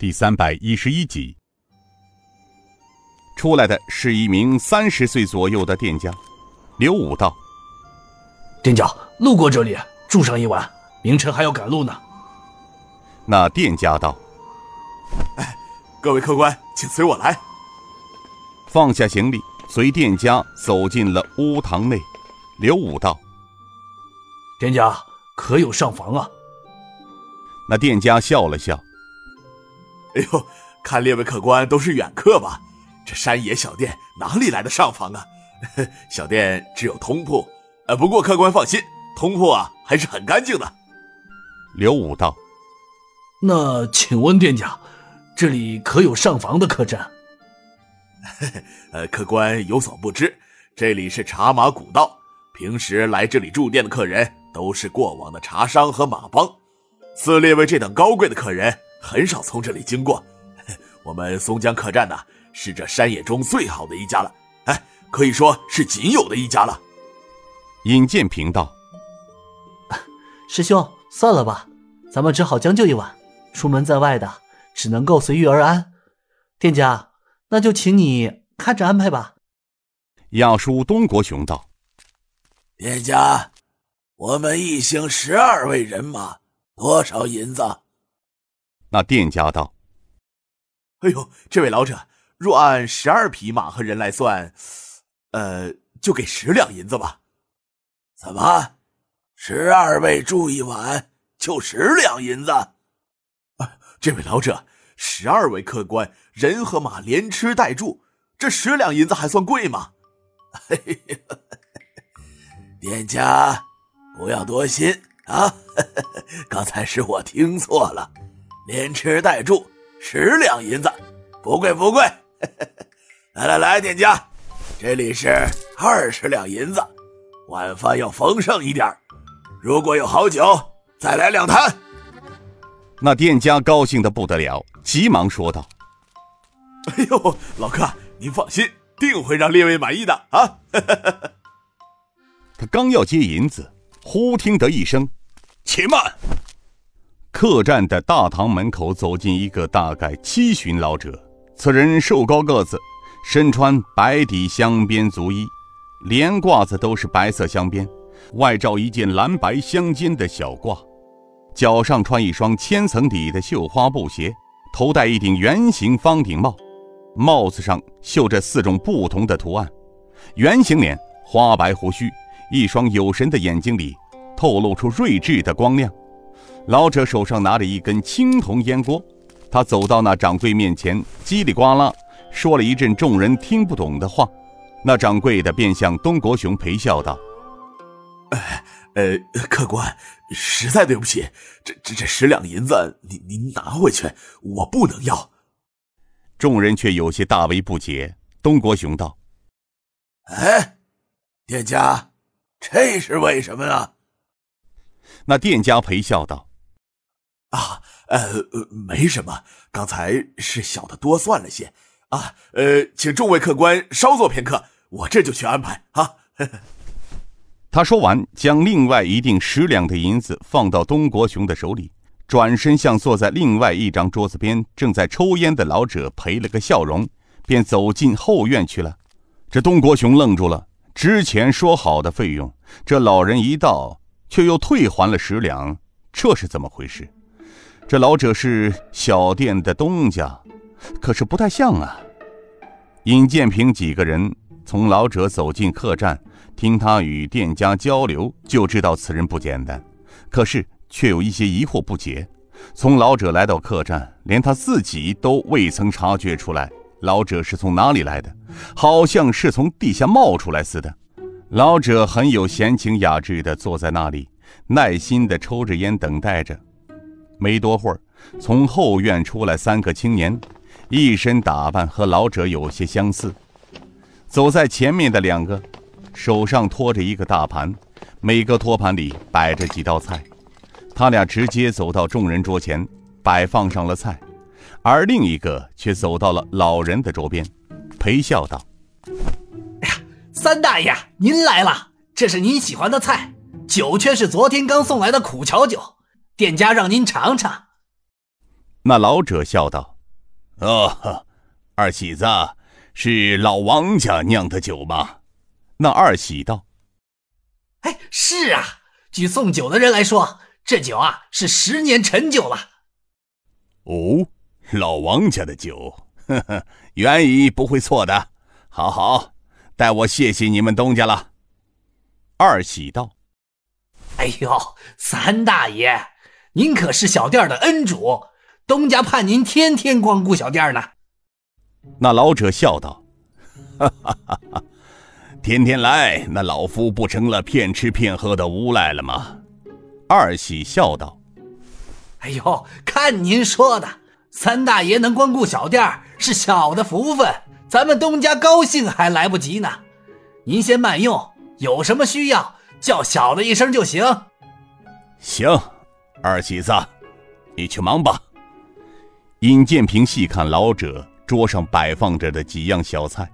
第三百一十一集。出来的是一名三十岁左右的店家，刘武道。店家路过这里，住上一晚，明晨还要赶路呢。那店家道：“哎，各位客官，请随我来。”放下行李，随店家走进了屋堂内。刘武道：“店家可有上房啊？”那店家笑了笑：“哎呦，看列位客官都是远客吧？这山野小店哪里来的上房啊？小店只有通铺。呃，不过客官放心，通铺啊还是很干净的。”刘武道：“那请问店家，这里可有上房的客栈？” 呃，客官有所不知，这里是茶马古道，平时来这里住店的客人都是过往的茶商和马帮。似列位这等高贵的客人，很少从这里经过。我们松江客栈呢，是这山野中最好的一家了，哎，可以说是仅有的一家了。尹建平道：“师兄，算了吧，咱们只好将就一晚。出门在外的，只能够随遇而安。店家，那就请你看着安排吧。”亚叔东国雄道：“店家，我们一行十二位人马。”多少银子？那店家道：“哎呦，这位老者，若按十二匹马和人来算，呃，就给十两银子吧。”怎么，十二位住一晚就十两银子？啊，这位老者，十二位客官，人和马连吃带住，这十两银子还算贵吗？店家，不要多心。啊，刚才是我听错了，连吃带住十两银子，不贵不贵。来来来，店家，这里是二十两银子，晚饭要丰盛一点，如果有好酒，再来两坛。那店家高兴的不得了，急忙说道：“哎呦，老客，您放心，定会让列位满意的啊！” 他刚要接银子，忽听得一声。且慢！客栈的大堂门口走进一个大概七旬老者。此人瘦高个子，身穿白底镶边足衣，连褂子都是白色镶边，外罩一件蓝白相间的小褂，脚上穿一双千层底的绣花布鞋，头戴一顶圆形方顶帽，帽子上绣着四种不同的图案。圆形脸，花白胡须，一双有神的眼睛里。透露出睿智的光亮，老者手上拿着一根青铜烟锅，他走到那掌柜面前，叽里呱啦说了一阵众人听不懂的话。那掌柜的便向东国雄陪笑道：“哎，呃，客官，实在对不起，这这这十两银子，您您拿回去，我不能要。”众人却有些大为不解。东国雄道：“哎，店家，这是为什么呢？”那店家陪笑道：“啊，呃，没什么，刚才是小的多算了些啊。呃，请众位客官稍坐片刻，我这就去安排啊。”他说完，将另外一锭十两的银子放到东国雄的手里，转身向坐在另外一张桌子边正在抽烟的老者赔了个笑容，便走进后院去了。这东国雄愣住了，之前说好的费用，这老人一到。却又退还了十两，这是怎么回事？这老者是小店的东家，可是不太像啊。尹建平几个人从老者走进客栈，听他与店家交流，就知道此人不简单。可是却有一些疑惑不解。从老者来到客栈，连他自己都未曾察觉出来，老者是从哪里来的？好像是从地下冒出来似的。老者很有闲情雅致地坐在那里，耐心地抽着烟，等待着。没多会儿，从后院出来三个青年，一身打扮和老者有些相似。走在前面的两个，手上托着一个大盘，每个托盘里摆着几道菜。他俩直接走到众人桌前，摆放上了菜，而另一个却走到了老人的桌边，陪笑道。三大爷，您来了，这是您喜欢的菜，酒却是昨天刚送来的苦荞酒，店家让您尝尝。那老者笑道：“哦，二喜子，是老王家酿的酒吗？”那二喜道：“哎，是啊。据送酒的人来说，这酒啊是十年陈酒了。”哦，老王家的酒，呵呵，原意不会错的。好好，代我谢谢你们东家了。二喜道：“哎呦，三大爷，您可是小店的恩主。”东家盼您天天光顾小店呢。那老者笑道：“哈哈哈哈天天来，那老夫不成了骗吃骗喝的无赖了吗？”二喜笑道：“哎呦，看您说的，三大爷能光顾小店是小的福分，咱们东家高兴还来不及呢。您先慢用，有什么需要叫小的一声就行。”行，二喜子，你去忙吧。尹建平细看老者桌上摆放着的几样小菜，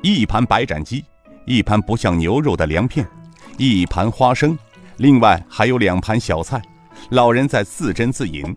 一盘白斩鸡，一盘不像牛肉的凉片，一盘花生，另外还有两盘小菜。老人在自斟自饮，